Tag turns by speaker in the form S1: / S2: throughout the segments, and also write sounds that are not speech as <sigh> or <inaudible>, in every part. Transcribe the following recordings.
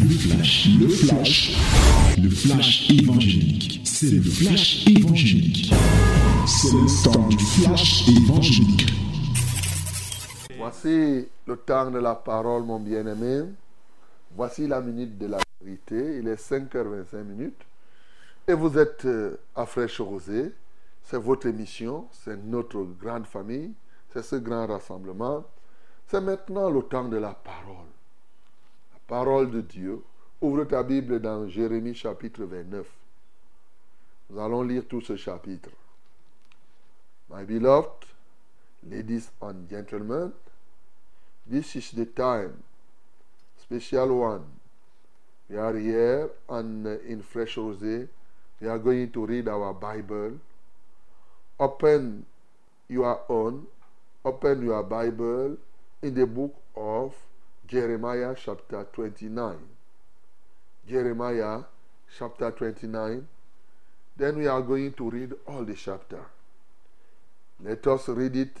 S1: Le flash, le flash, le flash évangélique. C'est le flash évangélique. C'est le temps du flash évangélique.
S2: Voici le temps de la parole, mon bien-aimé. Voici la minute de la vérité. Il est 5h25 minutes. Et vous êtes euh, à Fraîche Rosée. C'est votre émission. C'est notre grande famille. C'est ce grand rassemblement. C'est maintenant le temps de la parole. Parole de Dieu. Ouvre ta Bible dans Jérémie chapitre 29. Nous allons lire tout ce chapitre. My beloved, ladies and gentlemen, this is the time, special one. We are here and in Fresh Rosé. We are going to read our Bible. Open your own, open your Bible in the book of Jeremiah chapter 29. Jeremiah chapter 29. Then we are going to read all the chapter. Let us read it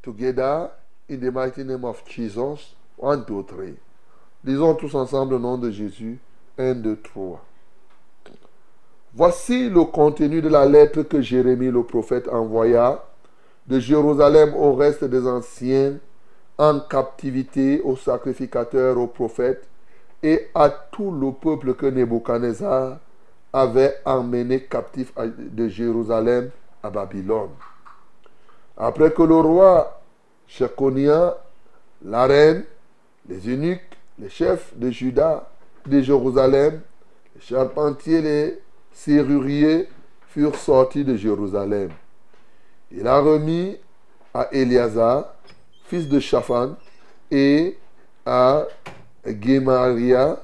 S2: together in the mighty name of Jesus. One, two, three. Lisons tous ensemble au nom de Jésus. Un, deux, trois. Voici le contenu de la lettre que Jérémie le prophète envoya de Jérusalem au reste des anciens en captivité aux sacrificateurs, aux prophètes et à tout le peuple que Nebuchadnezzar avait emmené captif de Jérusalem à Babylone. Après que le roi Shekonia, la reine, les eunuques, les chefs de Juda, de Jérusalem, les charpentiers, les serruriers furent sortis de Jérusalem. Il a remis à Eliazar, fils de Shaphan, et à Gemaria,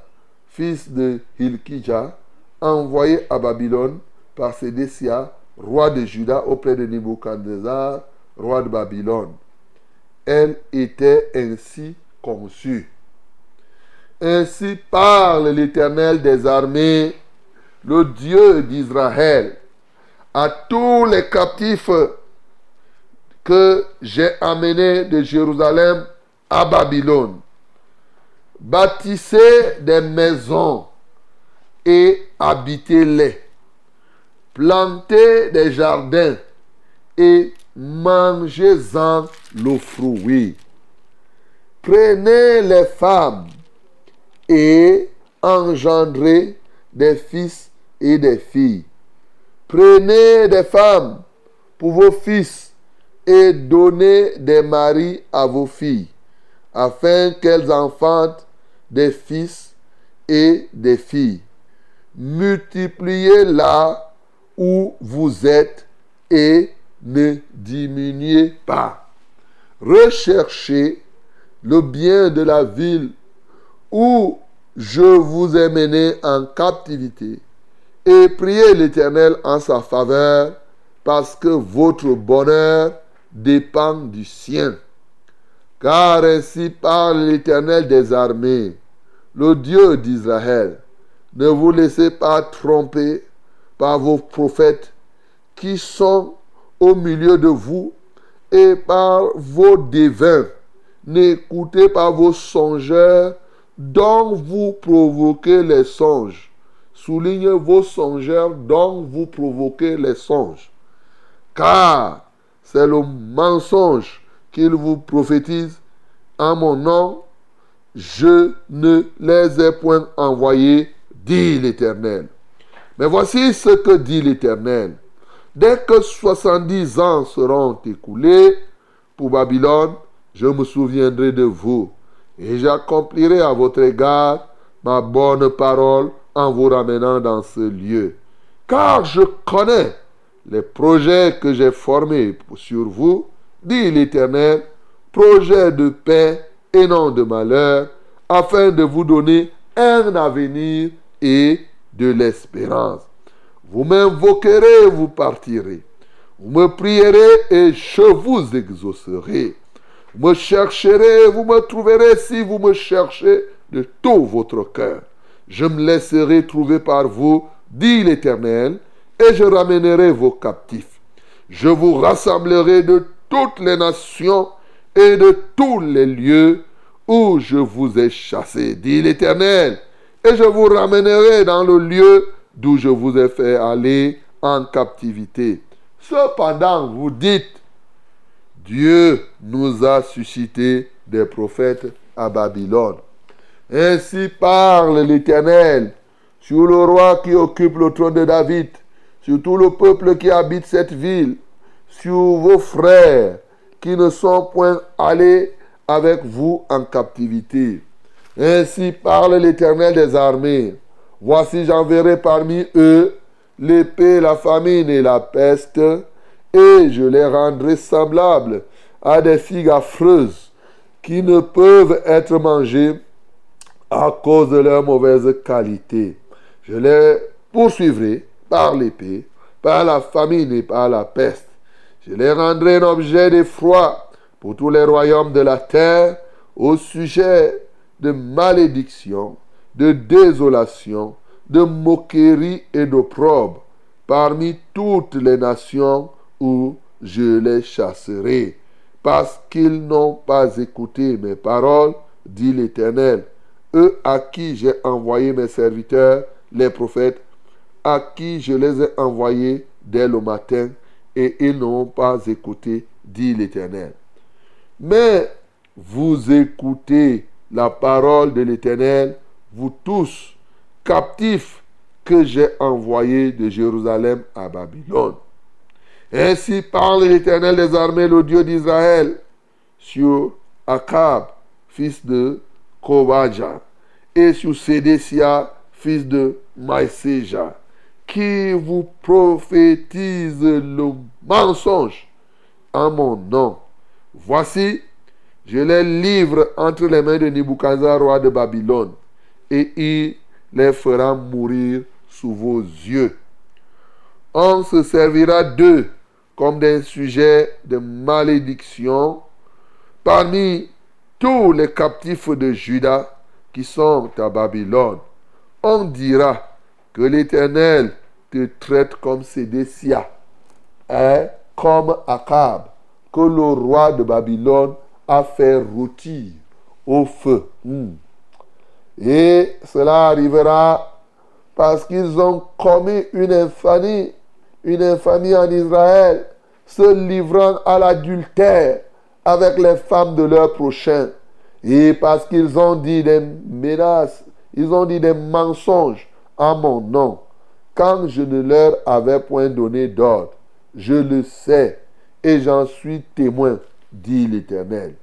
S2: fils de Hilkija, envoyé à Babylone par Sédécia, roi de Juda, auprès de Nebuchadnezzar, roi de Babylone. Elle était ainsi conçue. Ainsi parle l'Éternel des armées, le Dieu d'Israël, à tous les captifs que j'ai amenés de Jérusalem à Babylone. Bâtissez des maisons et habitez-les. Plantez des jardins et mangez-en le fruit. Prenez les femmes et engendrez des fils et des filles. Prenez des femmes pour vos fils et donnez des maris à vos filles, afin qu'elles enfantent des fils et des filles. Multipliez là où vous êtes et ne diminuez pas. Recherchez le bien de la ville où je vous ai mené en captivité et priez l'Éternel en sa faveur parce que votre bonheur dépend du sien. Car ainsi parle l'Éternel des armées, le Dieu d'Israël. Ne vous laissez pas tromper par vos prophètes qui sont au milieu de vous et par vos devins. N'écoutez pas vos songeurs dont vous provoquez les songes. Soulignez vos songeurs dont vous provoquez les songes. Car c'est le mensonge qu'ils vous prophétisent en mon nom. Je ne les ai point envoyés, dit l'Éternel. Mais voici ce que dit l'Éternel. Dès que 70 ans seront écoulés pour Babylone, je me souviendrai de vous et j'accomplirai à votre égard ma bonne parole en vous ramenant dans ce lieu. Car je connais les projets que j'ai formés sur vous, dit l'Éternel, projets de paix et non de malheur, afin de vous donner un avenir et de l'espérance. Vous m'invoquerez, vous partirez. Vous me prierez et je vous exaucerai. Vous me chercherez, vous me trouverez si vous me cherchez de tout votre cœur. Je me laisserai trouver par vous, dit l'Éternel, et je ramènerai vos captifs. Je vous rassemblerai de toutes les nations et de tous les lieux où je vous ai chassés, dit l'Éternel, et je vous ramènerai dans le lieu d'où je vous ai fait aller en captivité. Cependant, vous dites, Dieu nous a suscité des prophètes à Babylone. Ainsi parle l'Éternel sur le roi qui occupe le trône de David, sur tout le peuple qui habite cette ville, sur vos frères qui ne sont point allés avec vous en captivité. Ainsi parle l'Éternel des armées. Voici j'enverrai parmi eux l'épée, la famine et la peste, et je les rendrai semblables à des figues affreuses qui ne peuvent être mangées à cause de leur mauvaise qualité. Je les poursuivrai par l'épée, par la famine et par la peste. Je les rendrai un objet d'effroi pour tous les royaumes de la terre au sujet de malédiction, de désolation, de moquerie et d'opprobre parmi toutes les nations où je les chasserai, parce qu'ils n'ont pas écouté mes paroles, dit l'Éternel, eux à qui j'ai envoyé mes serviteurs, les prophètes, à qui je les ai envoyés dès le matin, et ils n'ont pas écouté, dit l'Éternel. Mais vous écoutez la parole de l'Éternel, vous tous, captifs que j'ai envoyés de Jérusalem à Babylone. Ainsi parle l'Éternel des armées, le Dieu d'Israël, sur Akab, fils de Kovaja, et sur Sédécia, fils de Maïséja, qui vous prophétise le mensonge en mon nom. Voici, je les livre entre les mains de Nebuchadnezzar, roi de Babylone, et il les fera mourir sous vos yeux. On se servira d'eux comme des sujets de malédiction parmi tous les captifs de Juda qui sont à Babylone. On dira que l'Éternel te traite comme Sédécia, hein, comme Akab, que le roi de Babylone a fait rôtir au feu. Hmm. Et cela arrivera parce qu'ils ont commis une infamie, une infamie en Israël, se livrant à l'adultère avec les femmes de leur prochain. Et parce qu'ils ont dit des menaces, ils ont dit des mensonges en mon nom, quand je ne leur avais point donné d'ordre. Je le sais et j'en suis témoin, dit l'Éternel.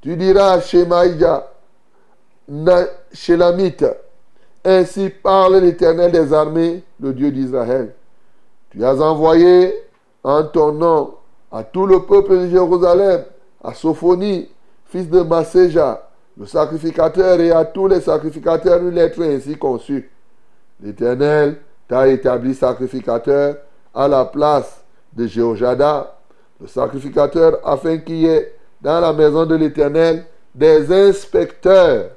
S2: Tu diras à Shemaïa, Shelamite, ainsi parle l'Éternel des armées, le Dieu d'Israël. Tu as envoyé en ton nom à tout le peuple de Jérusalem, à Sophonie, fils de Masséja, le sacrificateur, et à tous les sacrificateurs une lettre ainsi conçue. L'Éternel t'a établi sacrificateur à la place de Jéhojada, le sacrificateur, afin qu'il y ait dans la maison de l'Éternel des inspecteurs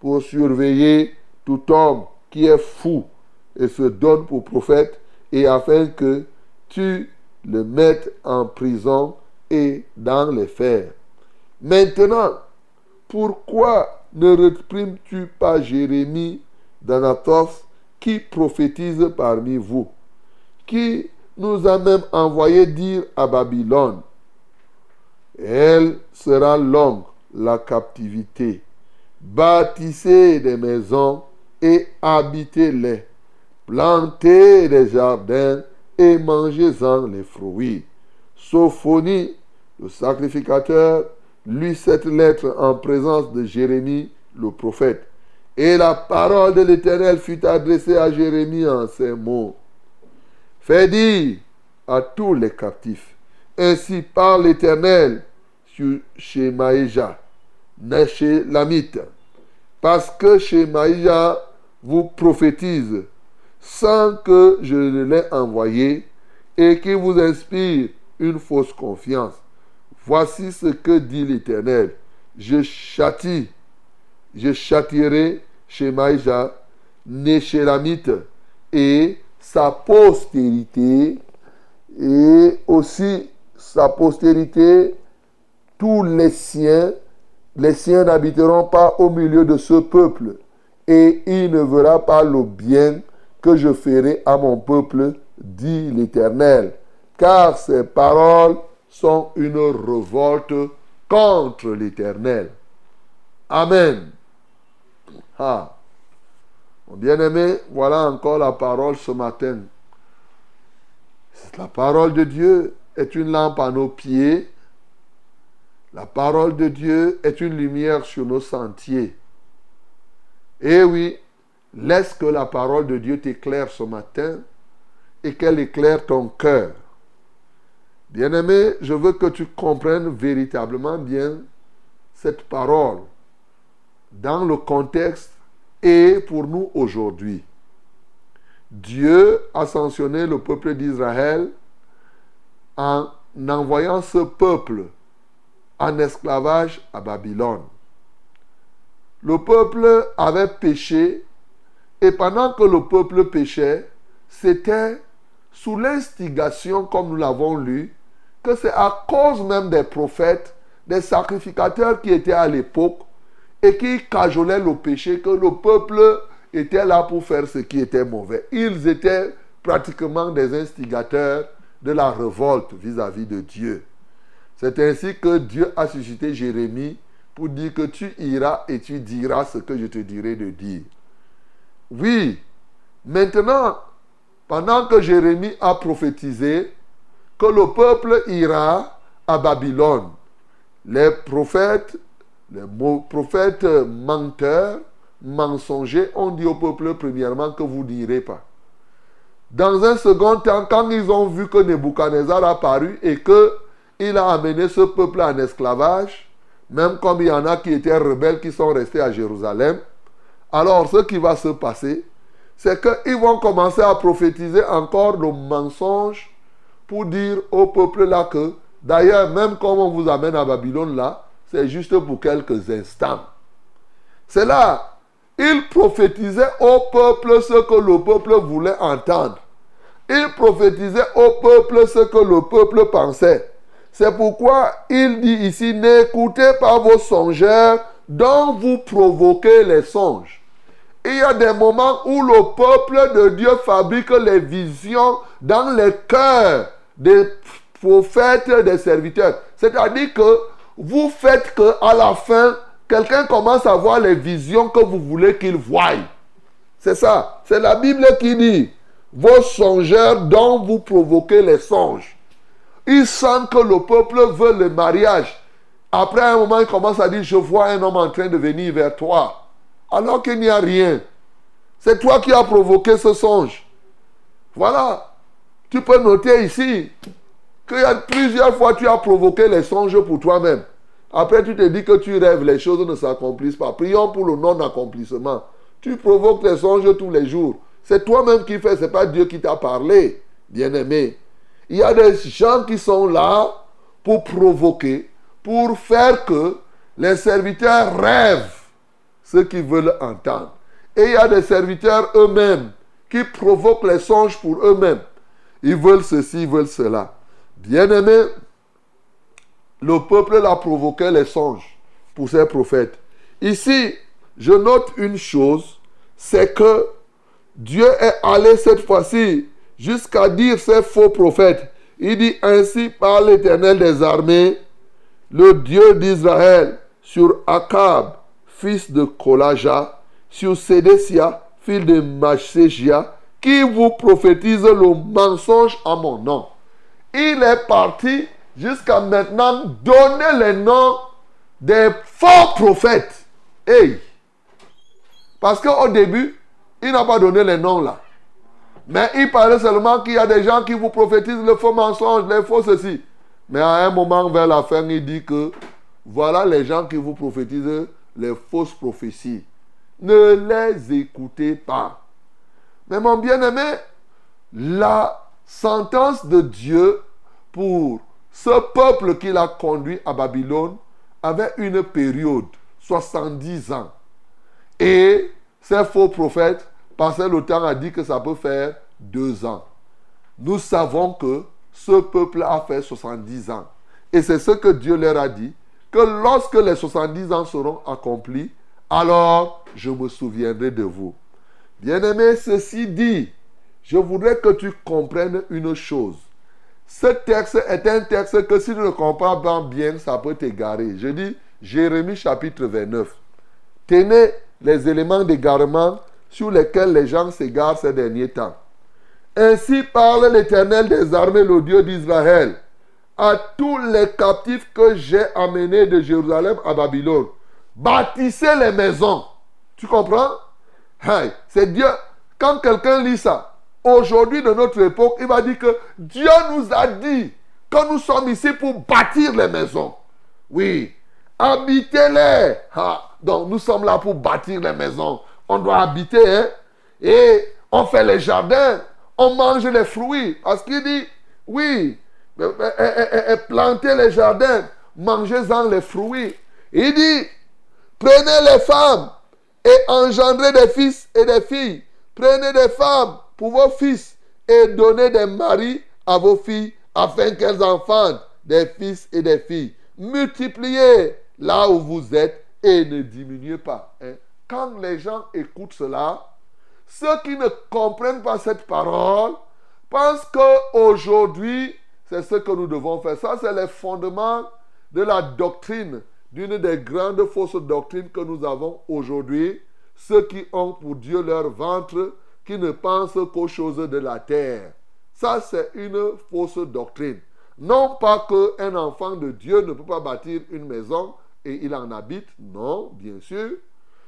S2: pour surveiller tout homme qui est fou et se donne pour prophète, et afin que tu le mettes en prison et dans les fers. Maintenant, pourquoi ne réprimes-tu pas Jérémie d'Anatoth qui prophétise parmi vous, qui nous a même envoyé dire à Babylone, elle sera longue, la captivité. Bâtissez des maisons et habitez-les. Plantez des jardins et mangez-en les fruits. Sophonie, le sacrificateur, lut cette lettre en présence de Jérémie, le prophète. Et la parole de l'Éternel fut adressée à Jérémie en ces mots. Fais dire à tous les captifs, ainsi parle l'Éternel sur Shemaïja, chez Lamite, parce que Shemaïja vous prophétise sans que je ne l'ai envoyé et qui vous inspire une fausse confiance. Voici ce que dit l'Éternel. Je châtie, je châtierai Shemaïja, Lamite et sa postérité et aussi sa postérité, tous les siens, les siens n'habiteront pas au milieu de ce peuple. et il ne verra pas le bien que je ferai à mon peuple, dit l'Éternel. Car ces paroles sont une révolte contre l'Éternel. Amen. Ah. Mon bien-aimé, voilà encore la parole ce matin. La parole de Dieu est une lampe à nos pieds. La parole de Dieu est une lumière sur nos sentiers. Eh oui, laisse que la parole de Dieu t'éclaire ce matin et qu'elle éclaire ton cœur. Bien-aimé, je veux que tu comprennes véritablement bien cette parole dans le contexte et pour nous aujourd'hui. Dieu a sanctionné le peuple d'Israël en envoyant ce peuple en esclavage à Babylone. Le peuple avait péché et pendant que le peuple péchait, c'était sous l'instigation, comme nous l'avons lu, que c'est à cause même des prophètes, des sacrificateurs qui étaient à l'époque et qui cajolaient le péché, que le peuple était là pour faire ce qui était mauvais. Ils étaient pratiquement des instigateurs de la révolte vis-à-vis de Dieu. C'est ainsi que Dieu a suscité Jérémie pour dire que tu iras et tu diras ce que je te dirai de dire. Oui, maintenant, pendant que Jérémie a prophétisé que le peuple ira à Babylone, les prophètes, les prophètes menteurs, mensongers ont dit au peuple premièrement que vous n'irez pas. Dans un second temps, quand ils ont vu que Nebuchadnezzar a apparu et qu'il a amené ce peuple en esclavage, même comme il y en a qui étaient rebelles qui sont restés à Jérusalem, alors ce qui va se passer, c'est qu'ils vont commencer à prophétiser encore le mensonge pour dire au peuple là que, d'ailleurs, même comme on vous amène à Babylone là, c'est juste pour quelques instants. C'est là il prophétisait au peuple ce que le peuple voulait entendre. Il prophétisait au peuple ce que le peuple pensait. C'est pourquoi il dit ici, n'écoutez pas vos songeurs dont vous provoquez les songes. Il y a des moments où le peuple de Dieu fabrique les visions dans les cœurs des prophètes, des serviteurs. C'est-à-dire que vous faites que à la fin, quelqu'un commence à voir les visions que vous voulez qu'il voie. C'est ça. C'est la Bible qui dit, vos songeurs dont vous provoquez les songes. Ils sentent que le peuple veut le mariage. Après un moment, il commence à dire, je vois un homme en train de venir vers toi. Alors qu'il n'y a rien. C'est toi qui as provoqué ce songe. Voilà. Tu peux noter ici a plusieurs fois tu as provoqué les songes pour toi-même. Après, tu te dis que tu rêves, les choses ne s'accomplissent pas. Prions pour le non-accomplissement. Tu provoques les songes tous les jours. C'est toi-même qui fais, ce n'est pas Dieu qui t'a parlé, bien-aimé. Il y a des gens qui sont là pour provoquer, pour faire que les serviteurs rêvent ce qu'ils veulent entendre. Et il y a des serviteurs eux-mêmes qui provoquent les songes pour eux-mêmes. Ils veulent ceci, ils veulent cela. Bien-aimé, le peuple l'a provoqué les songes pour ses prophètes. Ici, je note une chose, c'est que Dieu est allé cette fois-ci jusqu'à dire ces faux prophètes. Il dit ainsi par l'Éternel des armées, le Dieu d'Israël, sur Akab, fils de Kolaja, sur Sédécia, fils de Machségia, qui vous prophétise le mensonge à mon nom. Il est parti jusqu'à maintenant donner les noms des faux prophètes. Hey! Parce qu'au début, il n'a pas donné les noms là. Mais il parlait seulement qu'il y a des gens qui vous prophétisent le faux mensonge, les faux ceci. Mais à un moment, vers la fin, il dit que voilà les gens qui vous prophétisent les fausses prophéties. Ne les écoutez pas. Mais mon bien-aimé, la sentence de Dieu pour ce peuple qu'il a conduit à Babylone avait une période, 70 ans. Et ces faux prophètes passaient le temps à dire que ça peut faire deux ans. Nous savons que ce peuple a fait 70 ans. Et c'est ce que Dieu leur a dit, que lorsque les 70 ans seront accomplis, alors je me souviendrai de vous. Bien-aimé, ceci dit, je voudrais que tu comprennes une chose. Ce texte est un texte que si tu ne comprends pas bien, ça peut t'égarer. Je dis Jérémie chapitre 29. Tenez les éléments d'égarement sur lesquels les gens s'égarent ces derniers temps. Ainsi parle l'Éternel des armées, le Dieu d'Israël, à tous les captifs que j'ai amenés de Jérusalem à Babylone. Bâtissez les maisons. Tu comprends? C'est Dieu. Quand quelqu'un lit ça, aujourd'hui de notre époque, il va dire que Dieu nous a dit que nous sommes ici pour bâtir les maisons. Oui, habitez-les. donc nous sommes là pour bâtir les maisons. On doit habiter. Hein? Et on fait les jardins. On mange les fruits. Parce qu'il dit, oui, plantez les jardins. Mangez-en les fruits. Il dit, prenez les femmes et engendrez des fils et des filles. Prenez des femmes pour vos fils et donnez des maris à vos filles afin qu'elles enfantent des fils et des filles. Multipliez là où vous êtes et ne diminuez pas. Hein. Quand les gens écoutent cela, ceux qui ne comprennent pas cette parole pensent qu'aujourd'hui, c'est ce que nous devons faire. Ça, c'est les fondements de la doctrine, d'une des grandes fausses doctrines que nous avons aujourd'hui. Ceux qui ont pour Dieu leur ventre, qui ne pensent qu'aux choses de la terre. Ça, c'est une fausse doctrine. Non pas qu'un enfant de Dieu ne peut pas bâtir une maison et il en habite, non, bien sûr.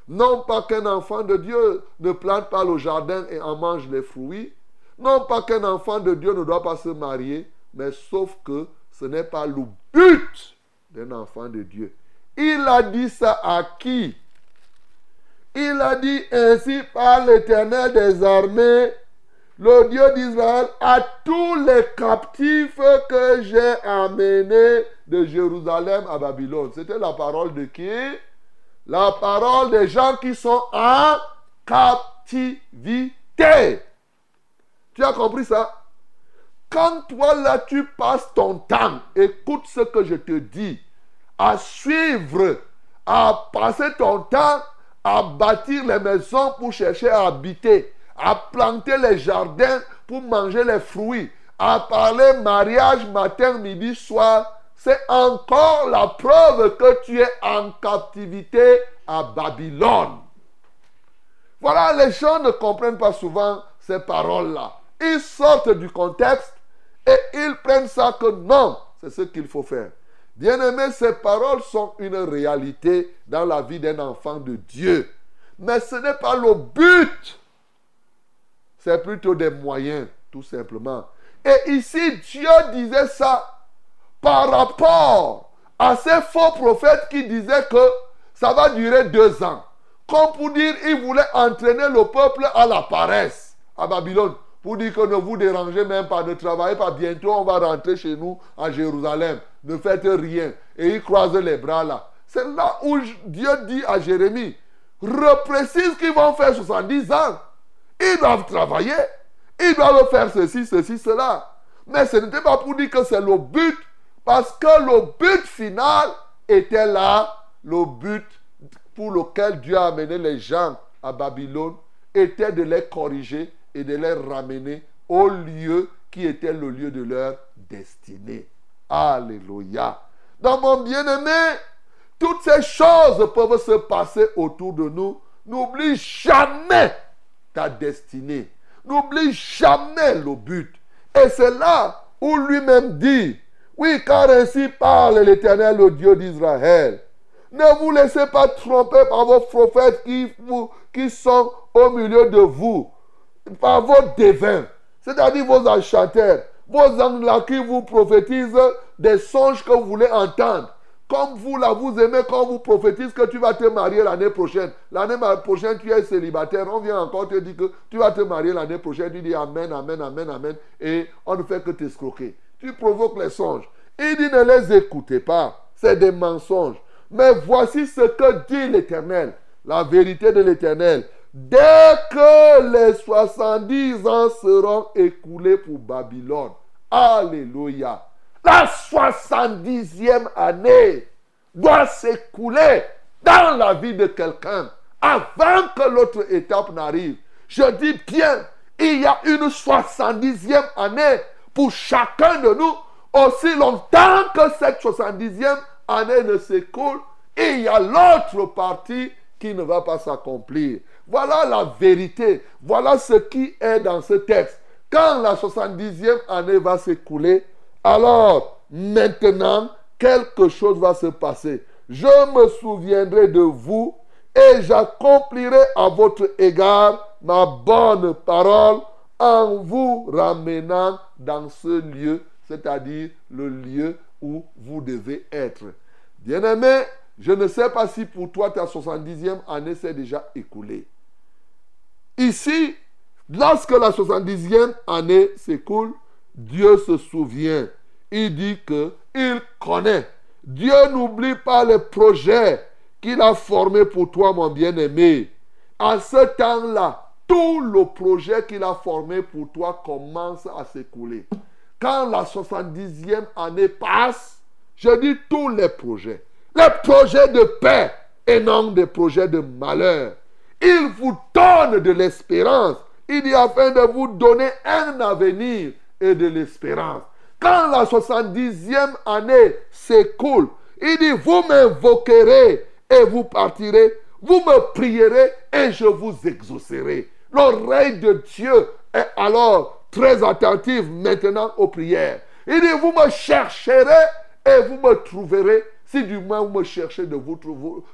S2: Non pas qu'un enfant de Dieu ne plante pas le jardin et en mange les fruits. Non pas qu'un enfant de Dieu ne doit pas se marier, mais sauf que ce n'est pas le but d'un enfant de Dieu. Il a dit ça à qui? Il a dit ainsi par l'Éternel des armées, le Dieu d'Israël, à tous les captifs que j'ai amenés de Jérusalem à Babylone. C'était la parole de qui? La parole des gens qui sont en captivité. Tu as compris ça? Quand toi là tu passes ton temps, écoute ce que je te dis, à suivre, à passer ton temps à bâtir les maisons pour chercher à habiter, à planter les jardins pour manger les fruits, à parler mariage matin, midi, soir, c'est encore la preuve que tu es en captivité à Babylone. Voilà, les gens ne comprennent pas souvent ces paroles-là. Ils sortent du contexte et ils prennent ça que non, c'est ce qu'il faut faire. Bien-aimés, ces paroles sont une réalité dans la vie d'un enfant de Dieu. Mais ce n'est pas le but. C'est plutôt des moyens, tout simplement. Et ici, Dieu disait ça par rapport à ces faux prophètes qui disaient que ça va durer deux ans. Comme pour dire, il voulait entraîner le peuple à la paresse à Babylone. Pour dire que ne vous dérangez même pas, ne travaillez pas. Bientôt, on va rentrer chez nous à Jérusalem. Ne faites rien. Et il croise les bras là. C'est là où Dieu dit à Jérémie, reprécise qu'ils vont faire 70 ans. Ils doivent travailler. Ils doivent faire ceci, ceci, cela. Mais ce n'était pas pour dire que c'est le but. Parce que le but final était là. Le but pour lequel Dieu a amené les gens à Babylone était de les corriger et de les ramener au lieu qui était le lieu de leur destinée. Alléluia. Dans mon bien-aimé, toutes ces choses peuvent se passer autour de nous. N'oublie jamais ta destinée. N'oublie jamais le but. Et c'est là où lui-même dit, oui, car ainsi parle l'Éternel, le Dieu d'Israël. Ne vous laissez pas tromper par vos prophètes qui, sont au milieu de vous par vos devins, c'est-à-dire vos enchanteurs, vos anges là qui vous prophétisent des songes que vous voulez entendre. Comme vous là, vous aimez quand vous prophétisez que tu vas te marier l'année prochaine. L'année prochaine, tu es célibataire. On vient encore te dire que tu vas te marier l'année prochaine. Tu dis Amen, Amen, Amen, Amen. Et on ne fait que t'escroquer. Tu provoques les songes. Il dit ne les écoutez pas. C'est des mensonges. Mais voici ce que dit l'Éternel. La vérité de l'Éternel. Dès que les 70 ans seront écoulés pour Babylone, Alléluia, la 70e année doit s'écouler. dans la vie de quelqu'un avant que l'autre étape n'arrive. Je dis bien, il y a une 70e année pour chacun de nous. Aussi longtemps que cette 70e année ne s'écoule, il y a l'autre partie qui ne va pas s'accomplir. Voilà la vérité. Voilà ce qui est dans ce texte. Quand la 70e année va s'écouler, alors maintenant, quelque chose va se passer. Je me souviendrai de vous et j'accomplirai à votre égard ma bonne parole en vous ramenant dans ce lieu, c'est-à-dire le lieu où vous devez être. Bien-aimé, je ne sais pas si pour toi ta 70e année s'est déjà écoulée. Ici, lorsque la 70e année s'écoule, Dieu se souvient. Il dit que il connaît. Dieu n'oublie pas les projets qu'il a formés pour toi, mon bien-aimé. À ce temps-là, tout le projet qu'il a formé pour toi commence à s'écouler. Quand la 70e année passe, je dis tous les projets. Les projets de paix et non des projets de malheur. Il vous donne de l'espérance. Il dit afin de vous donner un avenir et de l'espérance. Quand la 70e année s'écoule, il dit, vous m'invoquerez et vous partirez. Vous me prierez et je vous exaucerai. L'oreille de Dieu est alors très attentive maintenant aux prières. Il dit, vous me chercherez et vous me trouverez si du moins vous me cherchez de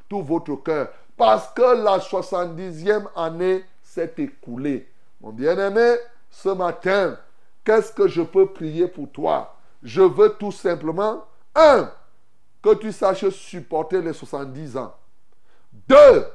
S2: tout votre cœur. Parce que la 70e année s'est écoulée. Mon bien-aimé, ce matin, qu'est-ce que je peux prier pour toi? Je veux tout simplement, un, que tu saches supporter les 70 ans. Deux,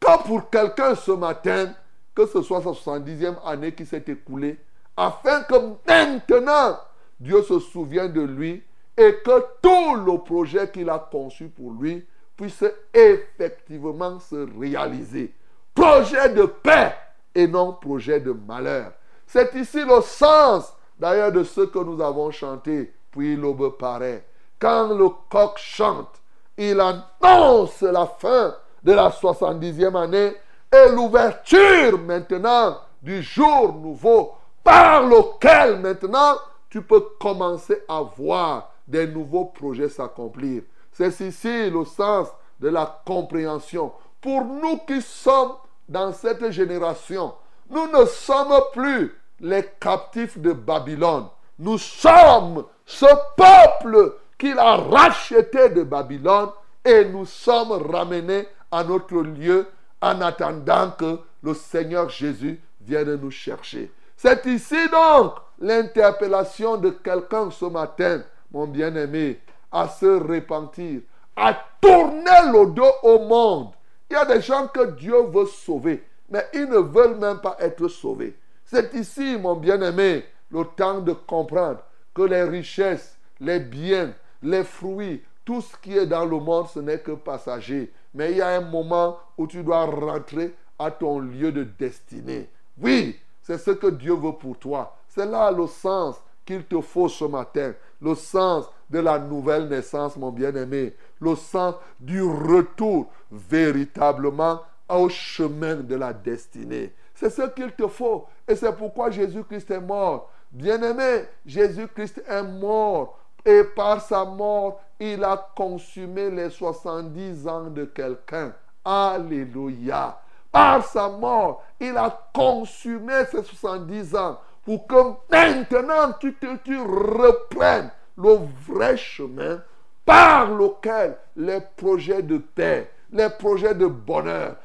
S2: que pour quelqu'un ce matin, que ce soit sa 70e année qui s'est écoulée, afin que maintenant Dieu se souvienne de lui et que tout le projet qu'il a conçu pour lui puisse effectivement se réaliser. Projet de paix et non projet de malheur. C'est ici le sens d'ailleurs de ce que nous avons chanté, puis l'aube paraît. Quand le coq chante, il annonce la fin de la 70e année et l'ouverture maintenant du jour nouveau par lequel maintenant tu peux commencer à voir des nouveaux projets s'accomplir. C'est ici le sens de la compréhension. Pour nous qui sommes dans cette génération, nous ne sommes plus les captifs de Babylone. Nous sommes ce peuple qu'il a racheté de Babylone et nous sommes ramenés à notre lieu en attendant que le Seigneur Jésus vienne nous chercher. C'est ici donc l'interpellation de quelqu'un ce matin, mon bien-aimé, à se repentir, à tourner le dos au monde. Il y a des gens que Dieu veut sauver, mais ils ne veulent même pas être sauvés. C'est ici, mon bien-aimé, le temps de comprendre que les richesses, les biens, les fruits, tout ce qui est dans le monde, ce n'est que passager. Mais il y a un moment où tu dois rentrer à ton lieu de destinée. Oui, c'est ce que Dieu veut pour toi. C'est là le sens qu'il te faut ce matin. Le sens de la nouvelle naissance, mon bien-aimé. Le sens du retour véritablement au chemin de la destinée. C'est ce qu'il te faut. Et c'est pourquoi Jésus-Christ est mort. Bien-aimé, Jésus-Christ est mort. Et par sa mort, il a consumé les 70 ans de quelqu'un. Alléluia. Par sa mort, il a consumé ces 70 ans pour que maintenant tu, tu reprennes le vrai chemin par lequel les projets de paix, les projets de bonheur,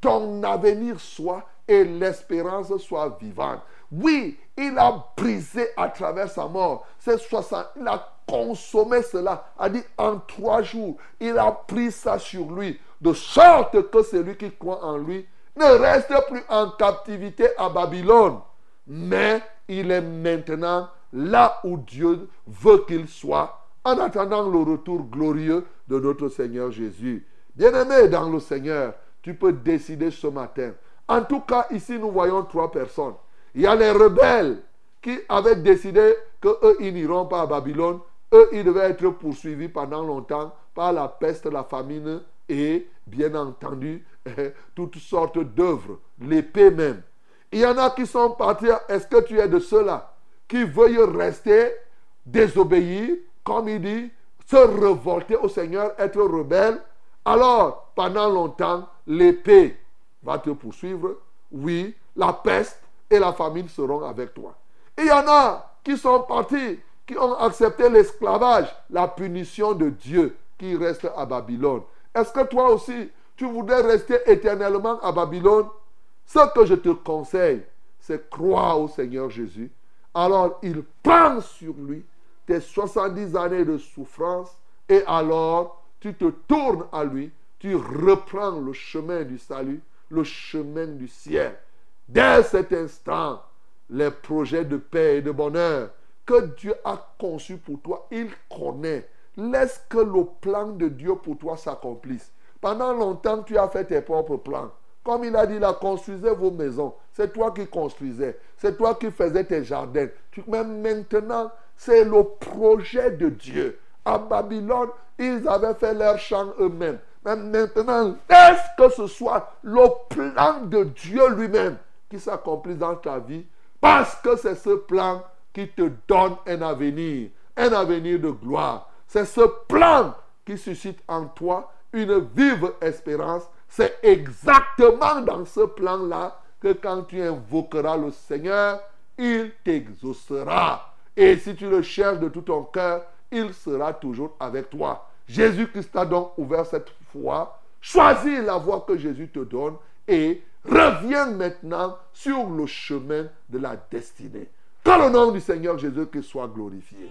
S2: ton avenir soit et l'espérance soit vivante. Oui, il a brisé à travers sa mort. C'est 60, il a consommé cela, a dit en trois jours. Il a pris ça sur lui, de sorte que celui qui croit en lui ne reste plus en captivité à Babylone, mais il est maintenant là où Dieu veut qu'il soit, en attendant le retour glorieux de notre Seigneur Jésus. Bien-aimé dans le Seigneur, tu peux décider ce matin. En tout cas, ici, nous voyons trois personnes. Il y a les rebelles qui avaient décidé qu'eux, ils n'iront pas à Babylone. Eux, ils devaient être poursuivis pendant longtemps par la peste, la famine et bien entendu <laughs> toutes sortes d'œuvres, l'épée même. Il y en a qui sont partis, est-ce que tu es de ceux-là? Qui veuillent rester, désobéir, comme il dit, se révolter au Seigneur, être rebelle Alors, pendant longtemps, l'épée va te poursuivre. Oui, la peste et la famine seront avec toi. Il y en a qui sont partis, qui ont accepté l'esclavage, la punition de Dieu qui reste à Babylone. Est-ce que toi aussi, tu voudrais rester éternellement à Babylone? Ce que je te conseille, c'est croire au Seigneur Jésus. Alors il prend sur lui tes 70 années de souffrance et alors tu te tournes à lui, tu reprends le chemin du salut, le chemin du ciel. Dès cet instant, les projets de paix et de bonheur que Dieu a conçus pour toi, il connaît. Laisse que le plan de Dieu pour toi s'accomplisse. Pendant longtemps, tu as fait tes propres plans. Comme il a dit, là, construisez vos maisons. C'est toi qui construisais. C'est toi qui faisais tes jardins. Même maintenant, c'est le projet de Dieu. À Babylone, ils avaient fait leur champ eux-mêmes. Mais maintenant, laisse que ce soit le plan de Dieu lui-même qui s'accomplisse dans ta vie? Parce que c'est ce plan qui te donne un avenir. Un avenir de gloire. C'est ce plan qui suscite en toi une vive espérance, c'est exactement dans ce plan-là que quand tu invoqueras le Seigneur, il t'exaucera. Et si tu le cherches de tout ton cœur, il sera toujours avec toi. Jésus-Christ a donc ouvert cette foi. Choisis la voie que Jésus te donne et reviens maintenant sur le chemin de la destinée. Que le nom du Seigneur Jésus-Christ soit glorifié.